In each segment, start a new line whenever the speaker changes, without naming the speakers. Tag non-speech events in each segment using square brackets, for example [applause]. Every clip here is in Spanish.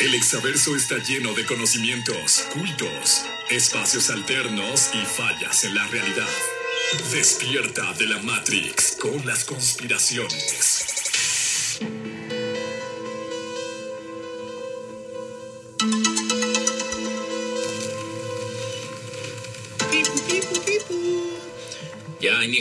El exaverso está lleno de conocimientos, cultos, espacios alternos y fallas en la realidad. Despierta de la Matrix con las conspiraciones.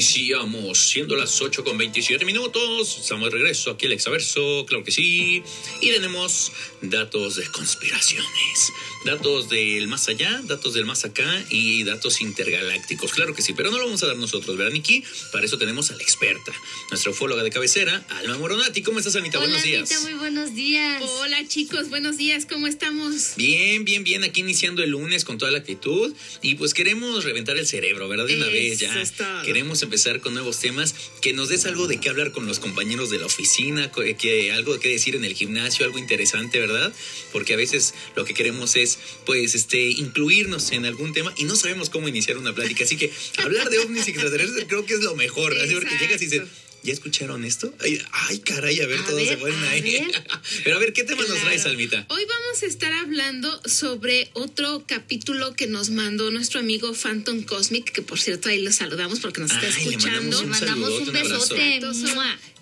Iniciamos, siendo las 8 con 27 minutos. Estamos de regreso aquí el Exaverso, claro que sí. Y tenemos datos de conspiraciones, datos del más allá, datos del más acá y datos intergalácticos, claro que sí. Pero no lo vamos a dar nosotros, ¿verdad, Niki? Para eso tenemos a la experta, nuestra ufóloga de cabecera, Alma Moronati. ¿Cómo estás, Anita?
Hola,
buenos días.
Anita, muy buenos días.
Hola chicos, buenos días, ¿cómo estamos?
Bien, bien, bien. Aquí iniciando el lunes con toda la actitud. Y pues queremos reventar el cerebro, ¿verdad? De una
Eso
vez ya.
es todo.
Queremos empezar con nuevos temas. Que nos des algo de qué hablar con los compañeros de la oficina. co- Que algo que decir en el gimnasio, algo interesante, ¿verdad? Porque a veces lo que queremos es, pues, este, incluirnos en algún tema y no sabemos cómo iniciar una plática. Así que hablar de ovnis y extraterrestres creo que es lo mejor. Así porque llegas y dices. ¿Ya escucharon esto? Ay, ay, caray, a ver,
A
todos se ponen ahí. [laughs] Pero a ver, ¿qué tema nos traes, Almita?
Hoy vamos a estar hablando sobre otro capítulo que nos mandó nuestro amigo Phantom Cosmic, que por cierto ahí lo saludamos porque nos está
le
escuchando.
Le mandamos un
un
besote.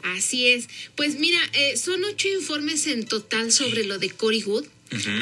Así es. Pues mira, eh, son ocho informes en total sobre lo de Cory Wood.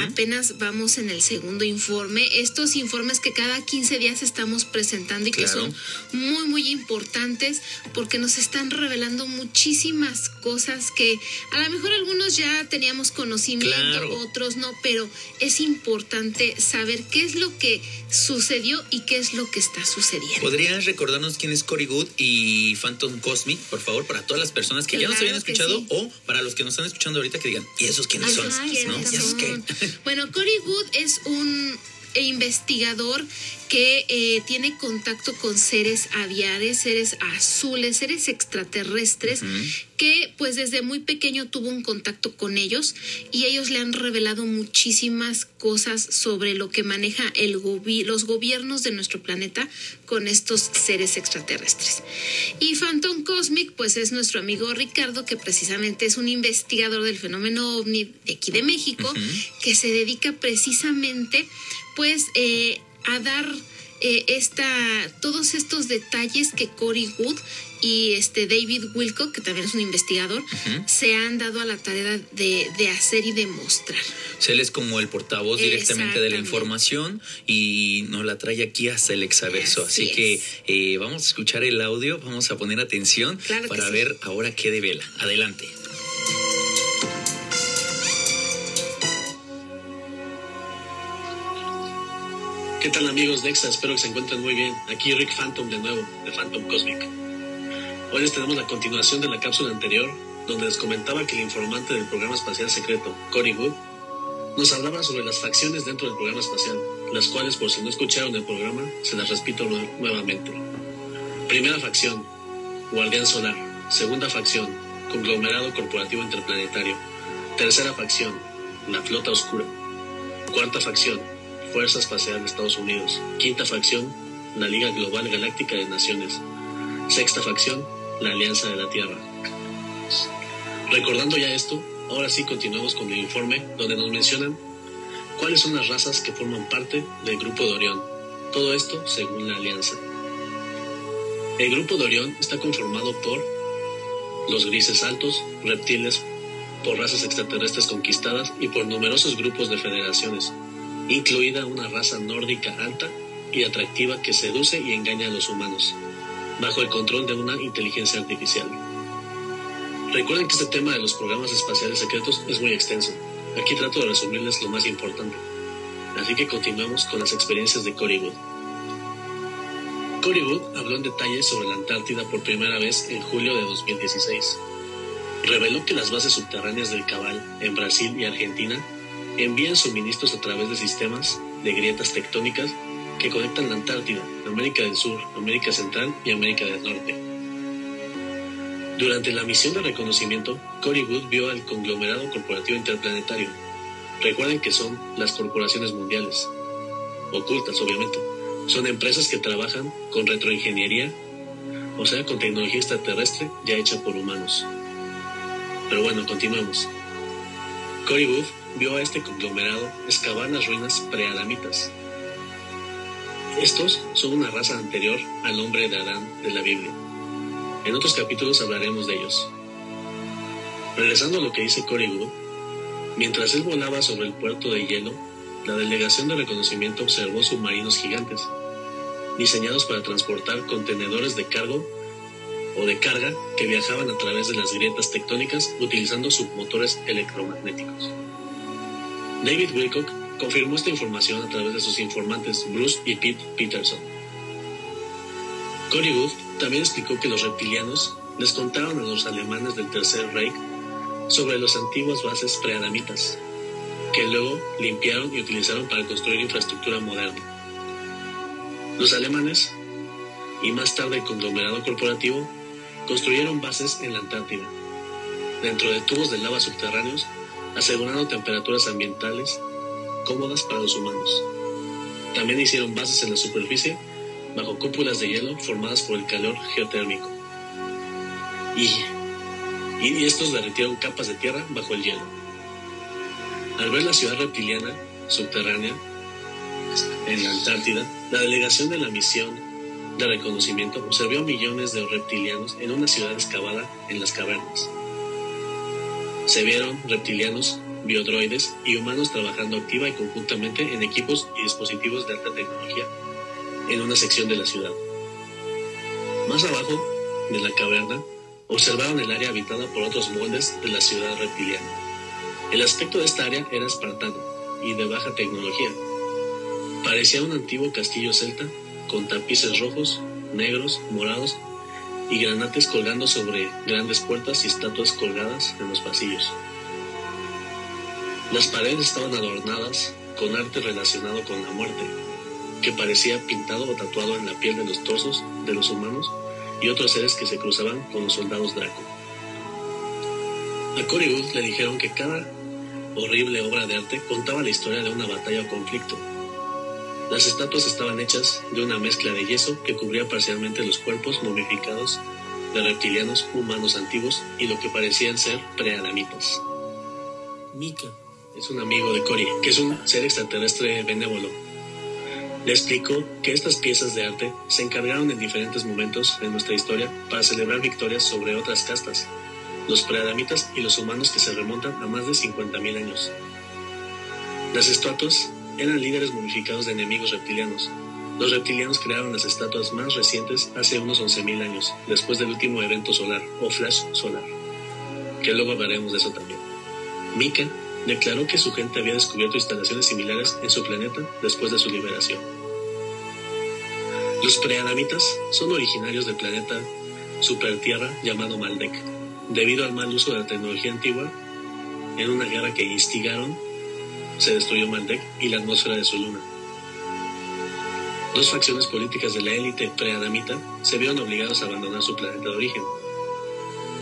Apenas vamos en el segundo informe. Estos informes que cada 15 días estamos presentando y que son muy, muy importantes porque nos están revelando muchísimas cosas que a lo mejor algunos ya teníamos conocimiento,
Claro.
otros no, pero es importante saber qué es lo que sucedió y qué es lo que está sucediendo.
¿Podrías recordarnos quién es Cory Good y Phantom Cosmic, por favor, para todas las personas que ya nos habían escuchado
sí.
o para los que nos están escuchando ahorita que digan, ¿y esos quiénes son?
Ajá,
Ay,
¿quiénes
¿No? ¿Y
¿quiénes
esos qué?
Bueno, Cory Wood es un investigador que eh, tiene contacto con seres aviares, seres azules, seres extraterrestres. Que pues desde muy pequeño tuvo un contacto con ellos y ellos le han revelado muchísimas cosas sobre lo que maneja el gobi- los gobiernos de nuestro planeta con estos seres extraterrestres. Y Phantom Cosmic, pues es nuestro amigo Ricardo, que precisamente es un investigador del fenómeno ovni de aquí de México, que se dedica precisamente, pues, eh, a dar eh, esta, todos estos detalles que Cory Wood y este David Wilcock, que también es un investigador, se han dado a la tarea de, de hacer y demostrar.
Se él es como el portavoz directamente de la información y nos la trae aquí hasta el exaverso. Así,
Así
que eh, vamos a escuchar el audio, vamos a poner atención
Claro
para
sí.
ver ahora qué devela. Adelante.
¿Qué tal amigos de EXA? Espero que se encuentren muy bien. Aquí Rick Phantom de nuevo, de Phantom Cosmic. Hoy les tenemos la continuación de la cápsula anterior, donde les comentaba que el informante del programa espacial secreto, Cory Wood, nos hablaba sobre las facciones dentro del programa espacial, las cuales por si no escucharon el programa, se las repito nue- nuevamente. Primera facción, Guardián Solar. Segunda facción, Conglomerado Corporativo Interplanetario. Tercera facción, la Flota Oscura. Cuarta facción, Fuerza Espacial de Estados Unidos. Quinta facción, la Liga Global Galáctica de Naciones. Sexta facción, la Alianza de la Tierra. Recordando ya esto, ahora sí continuamos con el informe donde nos mencionan cuáles son las razas que forman parte del grupo de Orión. Todo esto según la Alianza. El grupo de Orión está conformado por los grises altos, reptiles, por razas extraterrestres conquistadas y por numerosos grupos de federaciones, incluida una raza nórdica alta y atractiva que seduce y engaña a los humanos, bajo el control de una inteligencia artificial. Recuerden que este tema de los programas espaciales secretos es muy extenso. Aquí trato de resumirles lo más importante. Así que continuemos con las experiencias de Cory Wood. Cory Wood habló en detalle sobre la Antártida por primera vez en julio de 2016. Reveló que las bases subterráneas del Cabal en Brasil y Argentina envían suministros a través de sistemas de grietas tectónicas que conectan la Antártida, América del Sur, América Central y América del Norte. Durante la misión de reconocimiento, Cory Wood vio al conglomerado corporativo interplanetario. Recuerden que son las corporaciones mundiales, ocultas obviamente. Son empresas que trabajan con retroingeniería, o sea, con tecnología extraterrestre ya hecha por humanos. Pero bueno, continuemos. Cory Booth vio a este conglomerado excavar las ruinas preadamitas. Estos son una raza anterior al nombre de Adán de la Biblia. En otros capítulos hablaremos de ellos. Regresando a lo que dice Booth, mientras él volaba sobre el puerto de hielo, la delegación de reconocimiento observó submarinos gigantes, diseñados para transportar contenedores de cargo o de carga que viajaban a través de las grietas tectónicas utilizando submotores electromagnéticos. David Wilcock confirmó esta información a través de sus informantes Bruce y Pete Peterson. Cory Booth también explicó que los reptilianos les contaron a los alemanes del Tercer Reich sobre las antiguas bases preadamitas, que luego limpiaron y utilizaron para construir infraestructura moderna. Los alemanes, y más tarde el conglomerado corporativo, construyeron bases en la Antártida, dentro de tubos de lava subterráneos, asegurando temperaturas ambientales cómodas para los humanos. También hicieron bases en la superficie bajo cúpulas de hielo formadas por el calor geotérmico. Y, y estos derritieron capas de tierra bajo el hielo. Al ver la ciudad reptiliana subterránea en la Antártida, la delegación de la misión de reconocimiento observó millones de reptilianos en una ciudad excavada en las cavernas. Se vieron reptilianos, biodroides y humanos trabajando activa y conjuntamente en equipos y dispositivos de alta tecnología en una sección de la ciudad. Más abajo de la caverna, observaron el área habitada por otros moldes de la ciudad reptiliana. El aspecto de esta área era espartano y de baja tecnología. Parecía un antiguo castillo celta con tapices rojos, negros, morados y granates colgando sobre grandes puertas y estatuas colgadas en los pasillos. Las paredes estaban adornadas con arte relacionado con la muerte, que parecía pintado o tatuado en la piel de los torsos de los humanos y otros seres que se cruzaban con los soldados Draco. A Cory le dijeron que cada horrible obra de arte contaba la historia de una batalla o conflicto, las estatuas estaban hechas de una mezcla de yeso que cubría parcialmente los cuerpos momificados de reptilianos humanos antiguos y lo que parecían ser preadamitas. Mika es un amigo de Cory, que es un ser extraterrestre benévolo. Le explicó que estas piezas de arte se encargaron en diferentes momentos de nuestra historia para celebrar victorias sobre otras castas, los preadamitas y los humanos que se remontan a más de 50.000 años. Las estatuas eran líderes momificados de enemigos reptilianos. Los reptilianos crearon las estatuas más recientes hace unos 11.000 años, después del último evento solar, o flash solar, que luego hablaremos de eso también. Mika declaró que su gente había descubierto instalaciones similares en su planeta después de su liberación. Los preadamitas son originarios del planeta supertierra llamado Maldek, debido al mal uso de la tecnología antigua en una guerra que instigaron se destruyó Maldek y la atmósfera de su luna. Dos facciones políticas de la élite preadamita se vieron obligados a abandonar su planeta de origen.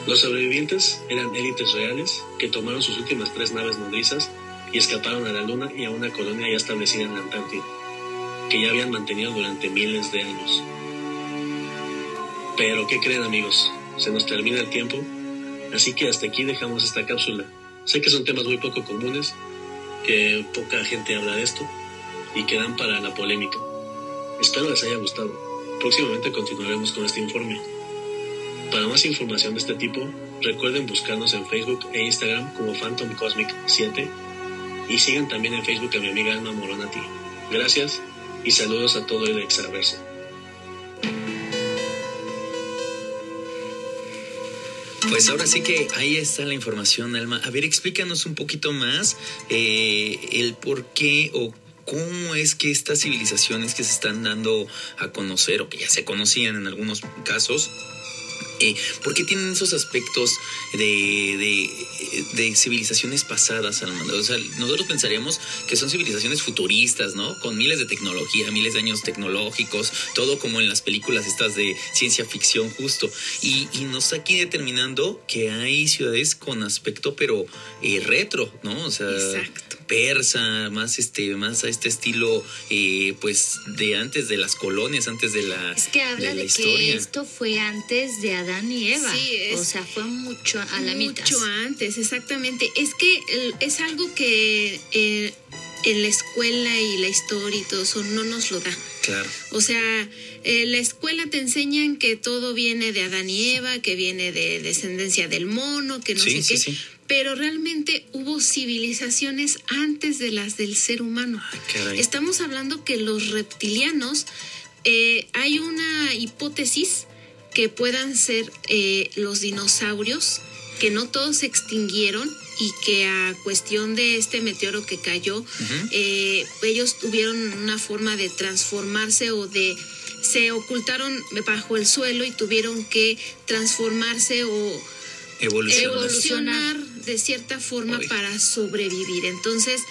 Los sobrevivientes eran élites reales que tomaron sus últimas tres naves nodrizas y escaparon a la Luna y a una colonia ya establecida en la Antártida, que ya habían mantenido durante miles de años. Pero, ¿qué creen amigos? Se nos termina el tiempo, así que hasta aquí dejamos esta cápsula. Sé que son temas muy poco comunes, que poca gente habla de esto y que dan para la polémica. Espero les haya gustado. Próximamente continuaremos con este informe. Para más información de este tipo, recuerden buscarnos en Facebook e Instagram como Phantom Cosmic 7 y sigan también en Facebook a mi amiga Alma Moronati. Gracias y saludos a todo el extraverso.
Pues ahora sí que ahí está la información, Alma. A ver, explícanos un poquito más eh, el por qué o cómo es que estas civilizaciones que se están dando a conocer o que ya se conocían en algunos casos, eh, ¿Por qué tienen esos aspectos de, de, civilizaciones pasadas, O sea, nosotros pensaríamos que son civilizaciones futuristas, ¿no? Con miles de tecnología, miles de años tecnológicos, todo como en las películas estas de ciencia ficción justo. Y, y nos está aquí determinando que hay ciudades con aspecto pero eh, retro, ¿no? O sea, persa, más este, más a este estilo, eh, pues de antes de las colonias, antes de la
Es que habla
la
de, que
historia.
esto fue antes de Adán y Eva.
Sí, es-
o sea, fue mucho a la mitad.
Mucho antes, exactamente. Es que es algo que eh, en la escuela y la historia y todo eso no nos lo da.
Claro.
O sea, en la escuela te enseñan que todo viene de Adán y Eva, que viene de descendencia del mono, que no
Sí,
sé
sí,
qué.
sí.
Pero realmente hubo civilizaciones antes de las del ser humano.
Ay, caray.
Estamos hablando que los reptilianos, eh, hay una hipótesis que puedan ser eh, los dinosaurios, que no todos se extinguieron y que a cuestión de este meteoro que cayó, eh, ellos tuvieron una forma de transformarse o de se ocultaron bajo el suelo y tuvieron que transformarse o evolucionar de cierta forma para sobrevivir. Entonces,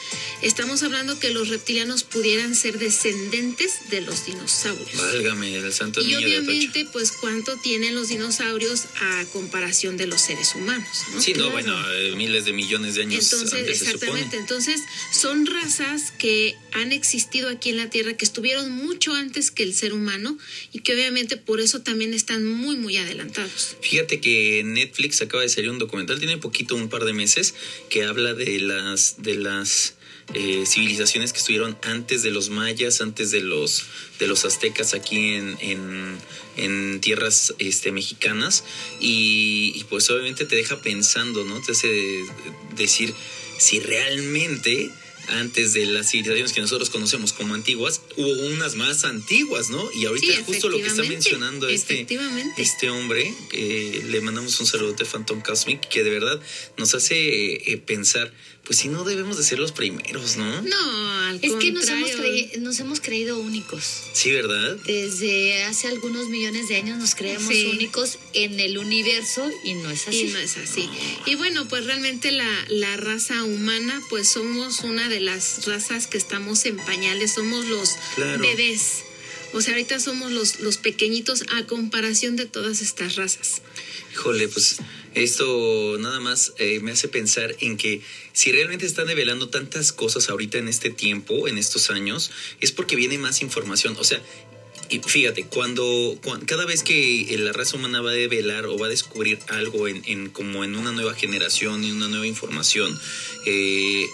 estamos hablando que los reptilianos pudieran ser descendentes de los dinosaurios.
Válgame, el santo
Y
niño de
obviamente, pues, ¿cuánto tienen los dinosaurios a comparación de los seres humanos? ¿no?
Sí, no, bueno, eh, miles de millones de años
Entonces,
antes
exactamente. Entonces, son razas que han existido aquí en la Tierra, que estuvieron mucho antes que el ser humano y que obviamente por eso también están muy, muy adelantados.
Fíjate que Netflix acaba de salir un documental, tiene poquito, un par de meses, que habla de las de las eh, civilizaciones que estuvieron antes de los mayas, antes de los de los aztecas aquí en, en, tierras este, mexicanas y, y, pues obviamente te deja pensando, ¿no? Te hace decir si realmente antes de las civilizaciones que nosotros conocemos como antiguas, hubo unas más antiguas, ¿no? Y ahorita
Sí,
justo lo que está mencionando este, este hombre, que le mandamos un saludo de Phantom Cosmic, que de verdad nos hace eh, pensar, pues si no debemos de ser los primeros, ¿no?
No, al
Es que nos hemos, nos hemos creído únicos.
Sí, ¿verdad?
Desde hace algunos millones de años nos creemos
Sí.
únicos en el universo y no es así.
Y no es así. Y bueno, pues realmente la, la raza humana, pues somos una de las razas que estamos en pañales, somos los
Claro.
bebés. O sea, ahorita somos los, los pequeñitos a comparación de todas estas razas.
Híjole, pues esto nada más eh, me hace pensar en que si realmente están develando tantas cosas ahorita en este tiempo, en estos años, es porque viene más información. O sea, fíjate, cuando, cuan- cada vez que la raza humana va a develar o va a descubrir algo en, en como en una nueva generación y una nueva información, eh,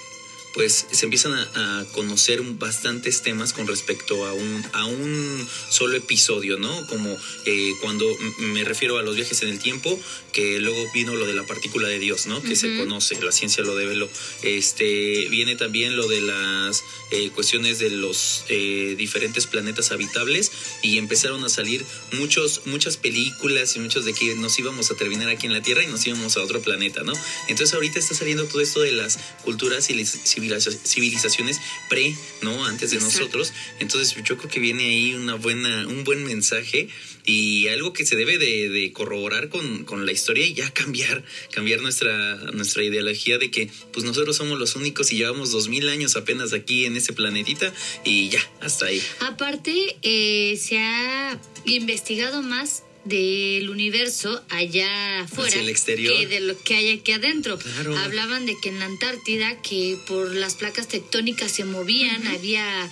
pues se empiezan a, a conocer bastantes temas con respecto a un, a un solo episodio, ¿no? Como eh, cuando me refiero a los viajes en el tiempo, que luego vino lo de la partícula de Dios, ¿no? Que se conoce, la ciencia lo develó. Este, viene también lo de las eh, cuestiones de los eh, diferentes planetas habitables y empezaron a salir muchos, muchas películas y muchos de que nos íbamos a terminar aquí en la Tierra y nos íbamos a otro planeta, ¿no? Entonces ahorita está saliendo todo esto de las culturas y las civiliza- civilizaciones pre, ¿no? Antes de
Exacto.
nosotros. Entonces yo creo que viene ahí una buena, un buen mensaje y algo que se debe de, de corroborar con, con la historia y ya cambiar, cambiar nuestra, nuestra ideología de que pues nosotros somos los únicos y llevamos dos mil años apenas aquí en este planetita y ya, hasta ahí.
Aparte, eh, se ha investigado más del universo allá afuera
el exterior.
que de lo que hay aquí adentro.
Claro.
Hablaban de que en la Antártida, que por las placas tectónicas se movían, había,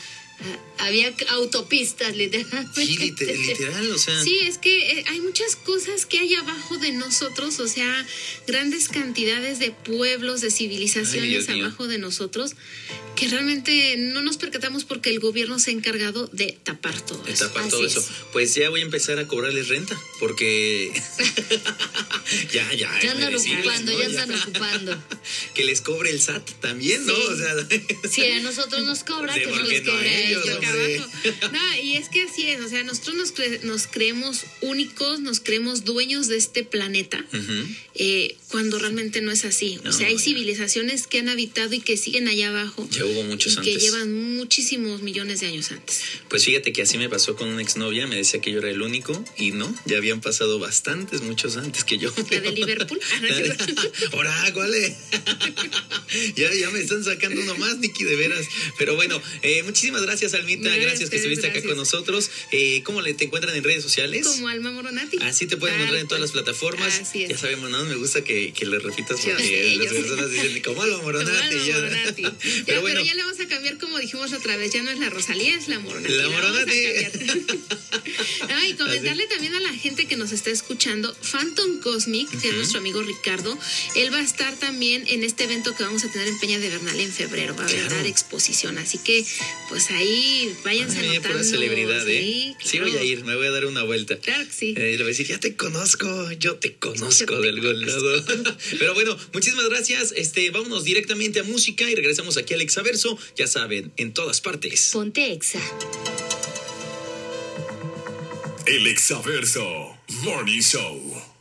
había autopistas, [laughs] literalmente.
Sí, lite- literal, o sea.
Sí, es que eh, hay muchas cosas que hay abajo de nosotros, o sea, grandes cantidades de pueblos, de
Ay,
civilizaciones
mío.
abajo de nosotros, que realmente no nos percatamos porque el gobierno se ha encargado de tapar todo
de
eso.
tapar
Así
todo
es.
eso. Pues ya voy a empezar a cobrarles renta, porque [laughs] ya, ya.
Ya andan
merecible,
ocupando,
¿no?
ya andan ocupando. [laughs]
Que les cobre el SAT también, ¿no?
Sí.
O sea, [laughs]
Si a nosotros nos cobra, que no les cobre
a ellos,
ellos.
No, y es que así es, o sea, nosotros nos, cre- nos creemos únicos, nos creemos dueños de este planeta, eh, cuando realmente no es así.
No,
o sea, hay civilizaciones que han habitado y que siguen allá abajo.
Ya hubo muchos
y que
antes.
llevan muchísimos millones de años antes.
Pues fíjate que así me pasó con una exnovia, me decía que yo era el único y no, ya habían pasado bastantes, muchos antes que yo.
La de Liverpool. [laughs]
Ahora, ¿cuál es? [laughs] ya, ya me están sacando uno más, Nicky, de veras. Pero bueno, eh, muchísimas gracias. Almita. Gracias que estuviste acá con nosotros. Eh, ¿Cómo le, te encuentran en redes sociales?
Como Alma Moronati.
Así te pueden encontrar en todas las plataformas.
Así es.
Ya sabemos, no me gusta que, que lo repitas
Yo
porque las personas dicen, como Alma
Como
Moronati.
Alma. Moronati. [laughs] Ya,
Pero
pero, ya le vamos a cambiar como dijimos otra vez. Ya no es la Rosalía, es la Moronati.
La
a. No, [laughs] y comentarle también a la gente que nos está escuchando, Phantom Cosmic, que es nuestro amigo Ricardo, él va a estar también en este evento que vamos a tener en Peña de Bernal en febrero. Va a
Claro.
dar exposición. Así que, pues ahí váyanse
Ay,
anotando.
pura celebridad, ¿eh?
Sí,
Sí, voy
claro.
a ir, me voy a dar una vuelta.
Claro que sí.
Eh, le voy a decir, ya te conozco, yo te conozco
Yo te
de algún lado. [laughs] Pero bueno, muchísimas gracias. Este, vámonos directamente a música y regresamos aquí al Exaverso. Ya saben, en todas partes.
Ponte Exa.
El Exaverso Morning Show.